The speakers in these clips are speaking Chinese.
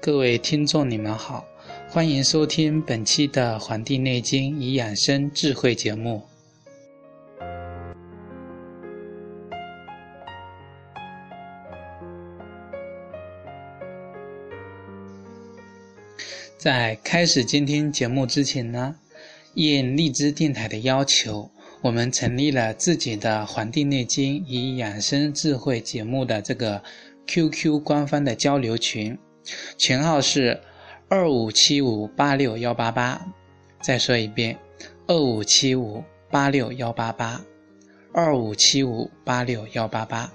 各位听众，你们好，欢迎收听本期的《黄帝内经与养生智慧》节目。在开始今天节目之前呢，应荔枝电台的要求，我们成立了自己的《黄帝内经与养生智慧》节目的这个 QQ 官方的交流群。群号是二五七五八六幺八八，再说一遍，二五七五八六幺八八，二五七五八六幺八八。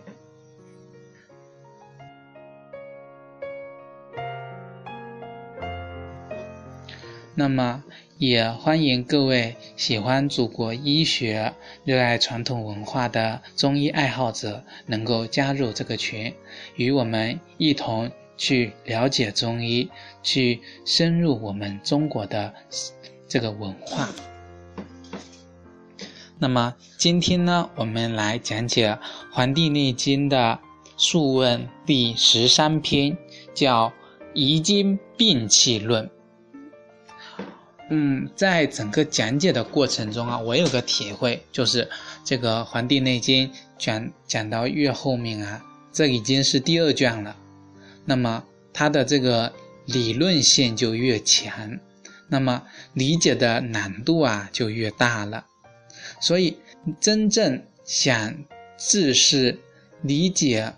那么，也欢迎各位喜欢祖国医学、热爱传统文化的中医爱好者，能够加入这个群，与我们一同。去了解中医，去深入我们中国的这个文化。那么今天呢，我们来讲解《黄帝内经》的《素问》第十三篇，叫《遗精病气论》。嗯，在整个讲解的过程中啊，我有个体会，就是这个《黄帝内经》讲讲到越后面啊，这已经是第二卷了。那么它的这个理论性就越强，那么理解的难度啊就越大了。所以真正想自是理解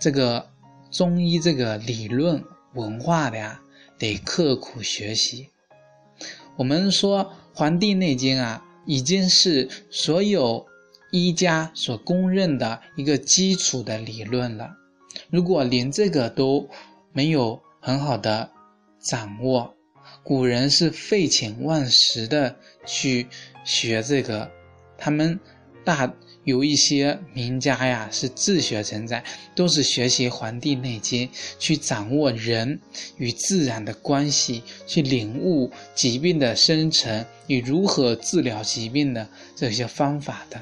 这个中医这个理论文化的呀，得刻苦学习。我们说《黄帝内经》啊，已经是所有医家所公认的一个基础的理论了。如果连这个都没有很好的掌握，古人是废寝忘食的去学这个，他们大有一些名家呀是自学成才，都是学习《黄帝内经》去掌握人与自然的关系，去领悟疾病的生成与如何治疗疾病的这些方法的。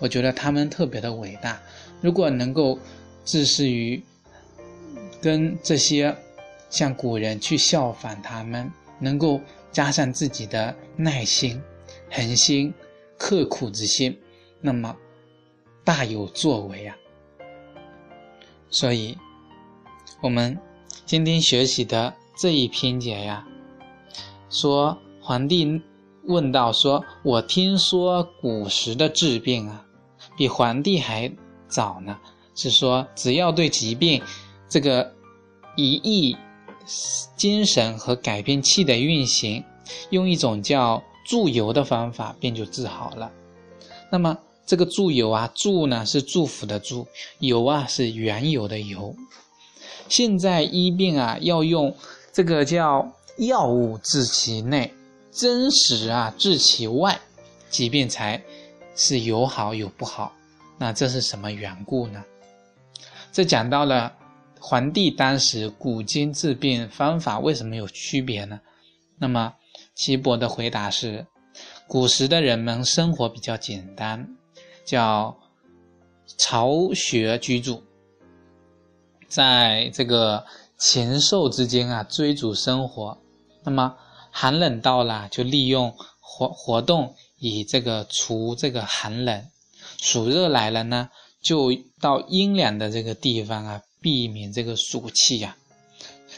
我觉得他们特别的伟大，如果能够。自视于跟这些像古人去效仿他们，能够加上自己的耐心、恒心、刻苦之心，那么大有作为啊！所以，我们今天学习的这一篇节呀，说皇帝问道：“说我听说古时的治病啊，比皇帝还早呢。”是说，只要对疾病这个一意精神和改变气的运行，用一种叫注油的方法，便就治好了。那么这个注油啊，注呢是祝福的祝，油啊是原有的油。现在医病啊，要用这个叫药物治其内，真实啊治其外，疾病才是有好有不好。那这是什么缘故呢？这讲到了皇帝当时古今治病方法为什么有区别呢？那么岐伯的回答是：古时的人们生活比较简单，叫巢穴居住，在这个禽兽之间啊追逐生活。那么寒冷到了，就利用活活动以这个除这个寒冷；暑热来了呢？就到阴凉的这个地方啊，避免这个暑气呀。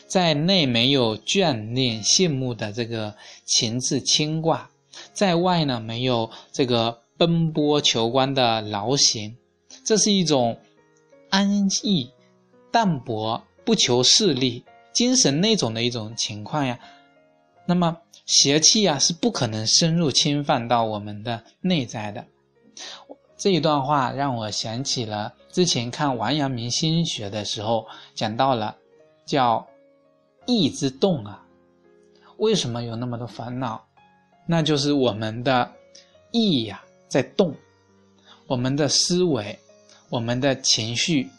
在内没有眷恋羡慕的这个情志牵挂，在外呢没有这个奔波求官的劳形，这是一种安逸、淡泊、不求势利、精神那种的一种情况呀。那么邪气啊是不可能深入侵犯到我们的内在的。这一段话让我想起了之前看王阳明心学的时候讲到了，叫意之动啊。为什么有那么多烦恼？那就是我们的意呀在动，我们的思维、我们的情绪，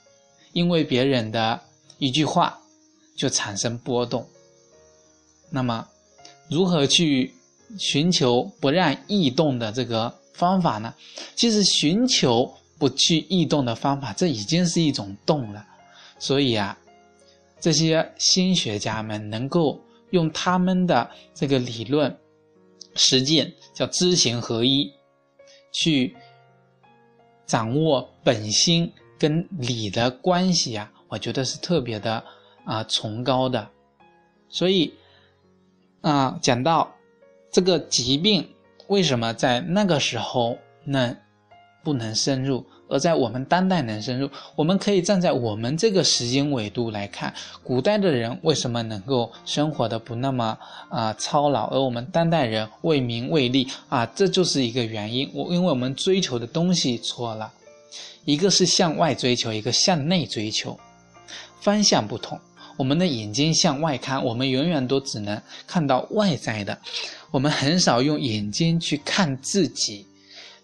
因为别人的一句话就产生波动。那么，如何去寻求不让异动的这个方法呢？其实，寻求不去异动的方法，这已经是一种动了。所以啊，这些心学家们能够用他们的这个理论实践，叫知行合一，去掌握本心跟理的关系啊，我觉得是特别的啊崇高的。所以。啊，讲到这个疾病为什么在那个时候能不能深入，而在我们当代能深入？我们可以站在我们这个时间维度来看，古代的人为什么能够生活的不那么啊操劳，而我们当代人为名为利啊，这就是一个原因。我因为我们追求的东西错了，一个是向外追求，一个向内追求，方向不同。我们的眼睛向外看，我们永远都只能看到外在的，我们很少用眼睛去看自己，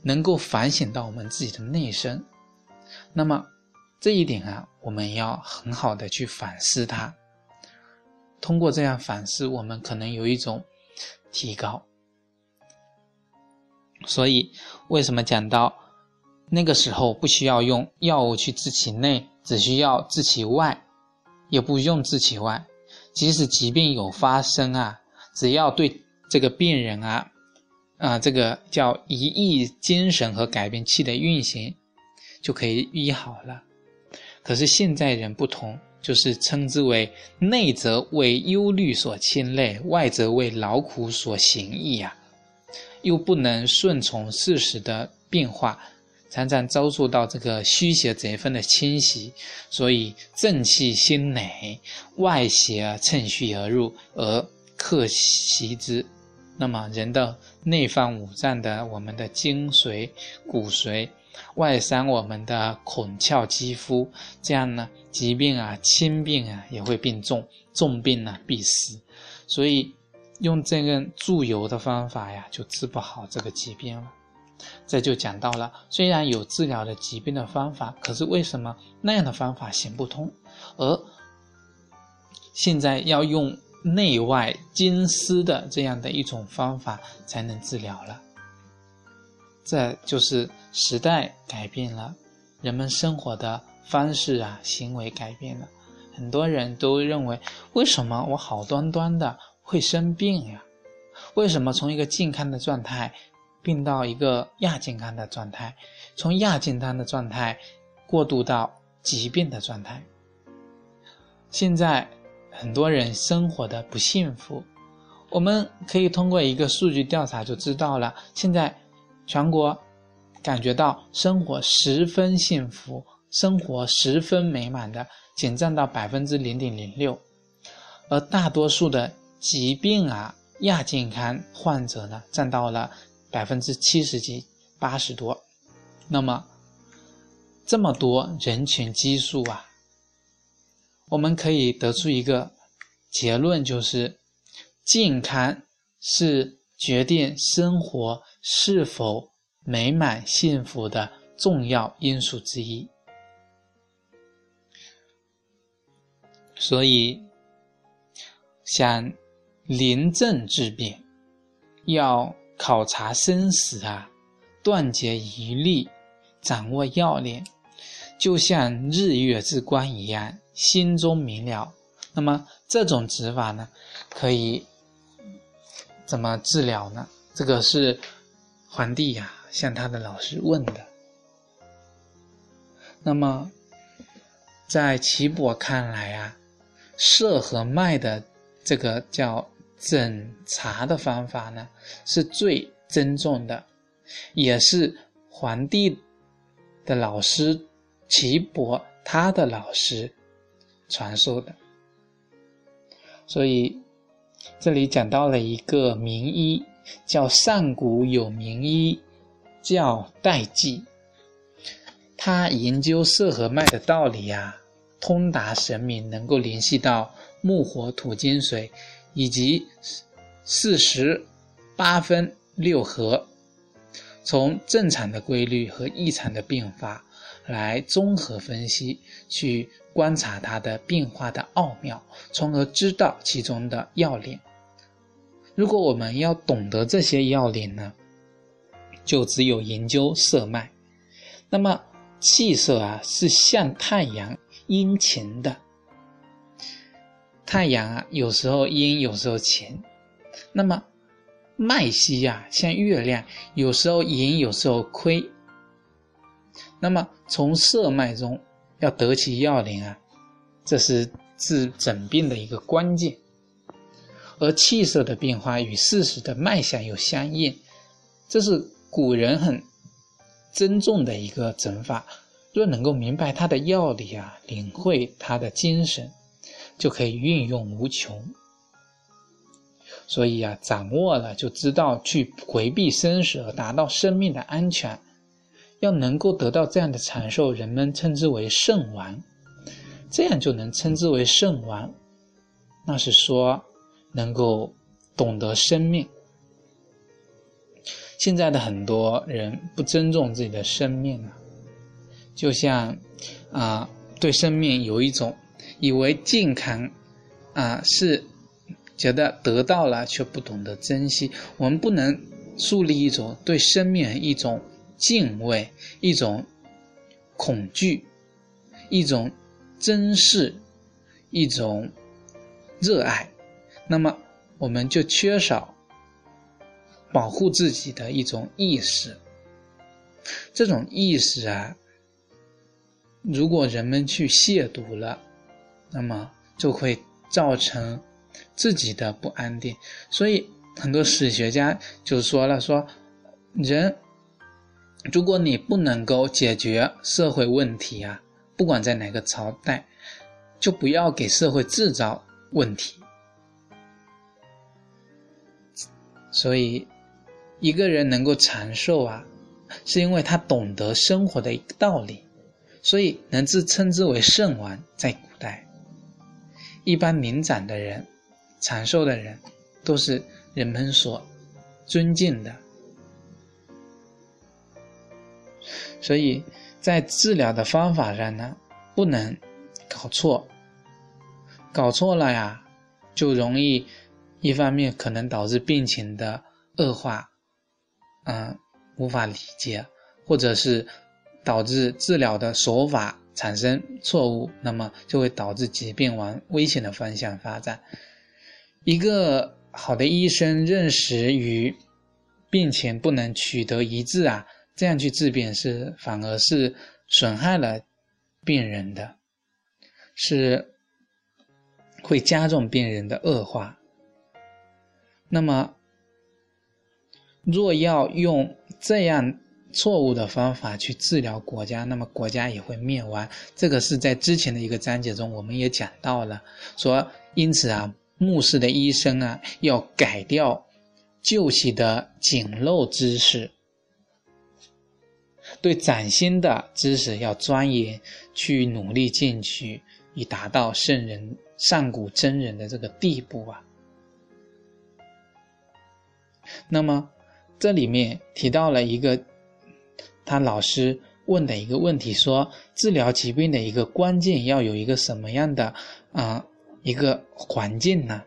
能够反省到我们自己的内身。那么这一点啊，我们要很好的去反思它。通过这样反思，我们可能有一种提高。所以，为什么讲到那个时候不需要用药物去治其内，只需要治其外？也不用治其外，即使疾病有发生啊，只要对这个病人啊，啊，这个叫一意精神和改变气的运行，就可以医好了。可是现在人不同，就是称之为内则为忧虑所牵累，外则为劳苦所行役呀，又不能顺从事实的变化。常常遭受到这个虚邪贼分的侵袭，所以正气心馁，外邪趁虚而入而克袭之。那么人的内放五脏的我们的精髓、骨髓，外伤我们的孔窍肌肤，这样呢，疾病啊，轻病啊也会病重，重病呢必死。所以用这个注油的方法呀，就治不好这个疾病了。这就讲到了，虽然有治疗的疾病的方法，可是为什么那样的方法行不通？而现在要用内外兼施的这样的一种方法才能治疗了。这就是时代改变了，人们生活的方式啊，行为改变了。很多人都认为，为什么我好端端的会生病呀？为什么从一个健康的状态？病到一个亚健康的状态，从亚健康的状态过渡到疾病的状态。现在很多人生活的不幸福，我们可以通过一个数据调查就知道了。现在全国感觉到生活十分幸福、生活十分美满的，仅占到百分之零点零六，而大多数的疾病啊亚健康患者呢，占到了。百分之七十几、八十多，那么这么多人群基数啊，我们可以得出一个结论，就是健康是决定生活是否美满幸福的重要因素之一。所以，想临症治病，要。考察生死啊，断绝疑虑，掌握要领，就像日月之光一样，心中明了。那么这种指法呢，可以怎么治疗呢？这个是皇帝呀向他的老师问的。那么在岐伯看来啊，射和脉的这个叫。诊查的方法呢，是最珍重的，也是皇帝的老师岐伯他的老师传授的。所以这里讲到了一个名医，叫上古有名医叫戴季，他研究色和脉的道理呀，通达神明，能够联系到木火土金水。以及四十八分六合，从正常的规律和异常的变化来综合分析，去观察它的变化的奥妙，从而知道其中的要领。如果我们要懂得这些要领呢，就只有研究色脉。那么气色啊，是像太阳阴晴的。太阳啊，有时候阴，有时候晴。那么脉息呀，像月亮，有时候盈，有时候亏。那么从色脉中要得其要领啊，这是治诊病的一个关键。而气色的变化与事实的脉象又相应，这是古人很珍重的一个诊法。若能够明白它的要理啊，领会它的精神，就可以运用无穷。所以啊，掌握了就知道去回避生死达到生命的安全，要能够得到这样的长寿，人们称之为圣王，这样就能称之为圣王。那是说能够懂得生命。现在的很多人不尊重自己的生命了，就像啊，对生命有一种以为健康啊是。觉得得到了却不懂得珍惜，我们不能树立一种对生命一种敬畏、一种恐惧、一种珍视、一种热爱，那么我们就缺少保护自己的一种意识。这种意识啊，如果人们去亵渎了，那么就会造成。自己的不安定，所以很多史学家就说了：说人，如果你不能够解决社会问题啊，不管在哪个朝代，就不要给社会制造问题。所以，一个人能够长寿啊，是因为他懂得生活的一个道理，所以能自称之为圣王。在古代，一般年长的人。长寿的人都是人们所尊敬的，所以在治疗的方法上呢，不能搞错，搞错了呀，就容易一方面可能导致病情的恶化，嗯，无法理解，或者是导致治疗的手法产生错误，那么就会导致疾病往危险的方向发展。一个好的医生认识与病情不能取得一致啊，这样去治病是反而是损害了病人的，是会加重病人的恶化。那么，若要用这样错误的方法去治疗国家，那么国家也会灭亡。这个是在之前的一个章节中我们也讲到了，说因此啊。牧师的医生啊，要改掉旧习的简陋知识，对崭新的知识要钻研，去努力进取，以达到圣人上古真人的这个地步啊。那么，这里面提到了一个他老师问的一个问题，说治疗疾病的一个关键要有一个什么样的啊？一个环境呢？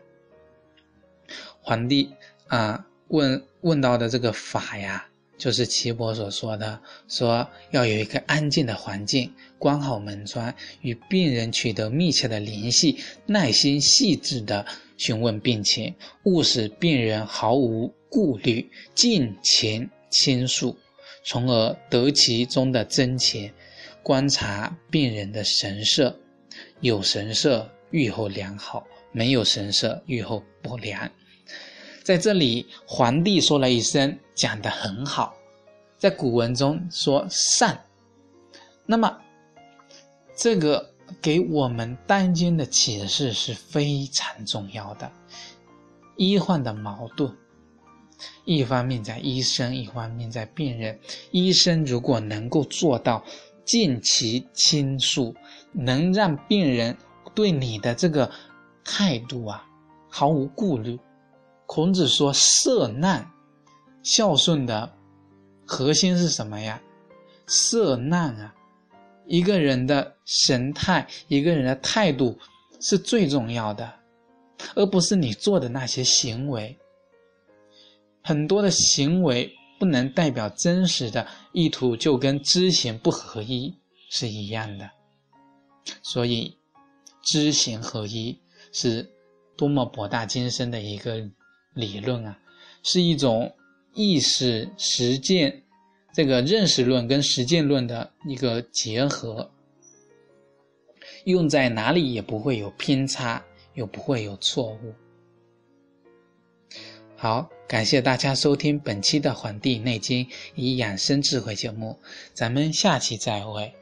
皇帝啊，问问到的这个法呀，就是岐伯所说的，说要有一个安静的环境，关好门窗，与病人取得密切的联系，耐心细致的询问病情，勿使病人毫无顾虑，尽情倾诉，从而得其中的真切。观察病人的神色，有神色。愈后良好，没有神色，愈后不良。在这里，皇帝说了一声，讲得很好。在古文中说善，那么这个给我们当今的启示是非常重要的。医患的矛盾，一方面在医生，一方面在病人。医生如果能够做到尽其倾诉，能让病人。对你的这个态度啊，毫无顾虑。孔子说：“色难，孝顺的核心是什么呀？色难啊！一个人的神态，一个人的态度是最重要的，而不是你做的那些行为。很多的行为不能代表真实的意图，就跟知行不合一是一样的。所以，知行合一是多么博大精深的一个理论啊！是一种意识实践。这个认识论跟实践论的一个结合，用在哪里也不会有偏差，又不会有错误。好，感谢大家收听本期的《黄帝内经与养生智慧》节目，咱们下期再会。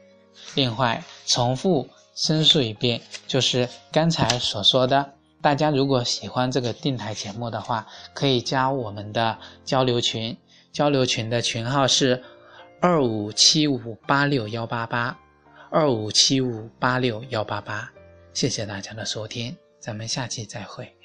另外，重复申诉一遍，就是刚才所说的，大家如果喜欢这个电台节目的话，可以加我们的交流群。交流群的群号是二五七五八六幺八八，二五七五八六幺八八。谢谢大家的收听，咱们下期再会。